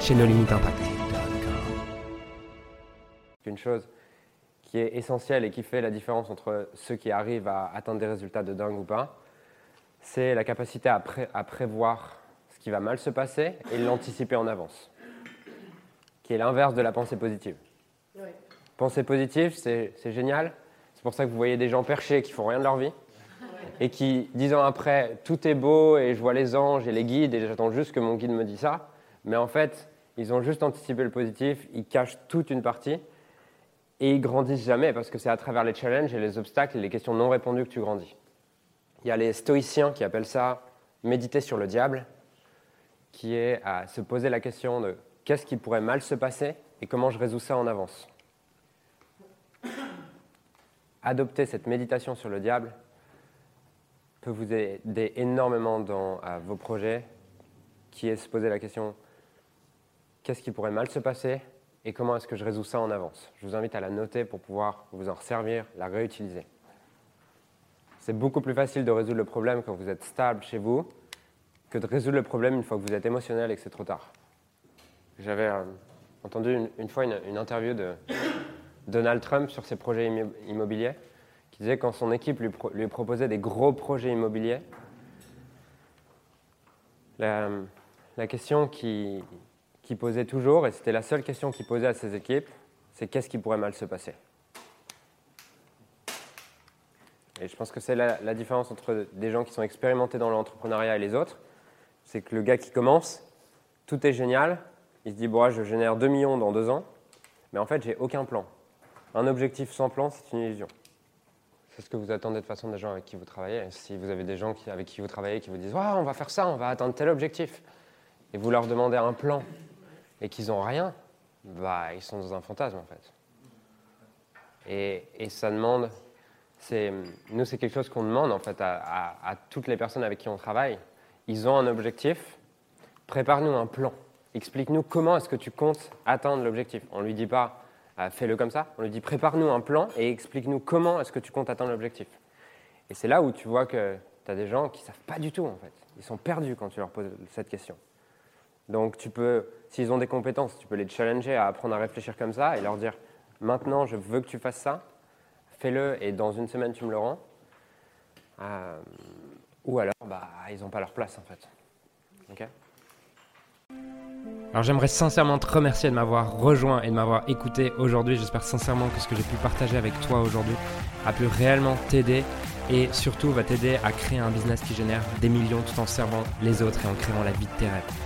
chez nos limites impact. Une chose qui est essentielle et qui fait la différence entre ceux qui arrivent à atteindre des résultats de dingue ou pas, c'est la capacité à, à, prévoir ce qui va mal se passer et l'anticiper en avance, qui est l'inverse de la pensée positive. Pensée positive, c'est génial. C'est pour ça que vous voyez des gens perchés qui font rien de leur vie et qui, dix ans après, tout est beau et je vois les anges et les guides et j'attends juste que mon guide me dise ça. Mais en fait, ils ont juste anticipé le positif, ils cachent toute une partie et ils grandissent jamais parce que c'est à travers les challenges et les obstacles et les questions non répondues que tu grandis. Il y a les stoïciens qui appellent ça méditer sur le diable, qui est à se poser la question de qu'est-ce qui pourrait mal se passer et comment je résous ça en avance. Adopter cette méditation sur le diable peut vous aider énormément dans vos projets, qui est se poser la question qu'est-ce qui pourrait mal se passer et comment est-ce que je résous ça en avance. Je vous invite à la noter pour pouvoir vous en servir, la réutiliser. C'est beaucoup plus facile de résoudre le problème quand vous êtes stable chez vous que de résoudre le problème une fois que vous êtes émotionnel et que c'est trop tard. J'avais euh, entendu une, fois une, interview de Donald Trump sur ses projets immobiliers, qui disait quand son équipe lui, proposait des gros projets immobiliers, la question qui, qui posait toujours, et c'était la seule question qu'il posait à ses équipes, c'est qu'est-ce qui pourrait mal se passer? Et je pense que c'est la, différence entre des gens qui sont expérimentés dans l'entrepreneuriat et les autres. C'est que le gars qui commence, tout est génial, il se dit, bon, je génère 2 millions dans 2 ans, mais en fait, j'ai aucun plan. Un objectif sans plan, c'est une illusion. C'est ce que vous attendez de façon des gens avec qui vous travaillez. Si vous avez des gens avec qui vous travaillez qui vous disent, on va faire ça, on va atteindre tel objectif, et vous leur demandez un plan et qu'ils n'ont rien, bah, ils sont dans un fantasme en fait. Et, et ça demande, nous c'est quelque chose qu'on demande en fait à, toutes les personnes avec qui on travaille. Ils ont un objectif, prépare-nous un plan. Explique-nous comment est-ce que tu comptes atteindre l'objectif. On ne lui dit pas ah, fais-le comme ça, on lui dit prépare-nous un plan et explique-nous comment est-ce que tu comptes atteindre l'objectif. Et c'est là où tu vois que tu as des gens qui ne savent pas du tout en fait. Ils sont perdus quand tu leur poses cette question. Donc tu peux, s'ils ont des compétences, tu peux les challenger à apprendre à réfléchir comme ça et leur dire maintenant je veux que tu fasses ça, fais-le et dans une semaine tu me le rends. Euh, ou alors bah, ils n'ont pas leur place en fait. alors j'aimerais sincèrement te remercier de m'avoir rejoint et de m'avoir écouté aujourd'hui. J'espère sincèrement que ce que j'ai pu partager avec toi aujourd'hui a pu réellement t'aider et surtout va t'aider à créer un business qui génère des millions tout en servant les autres et en créant la vie de tes rêves.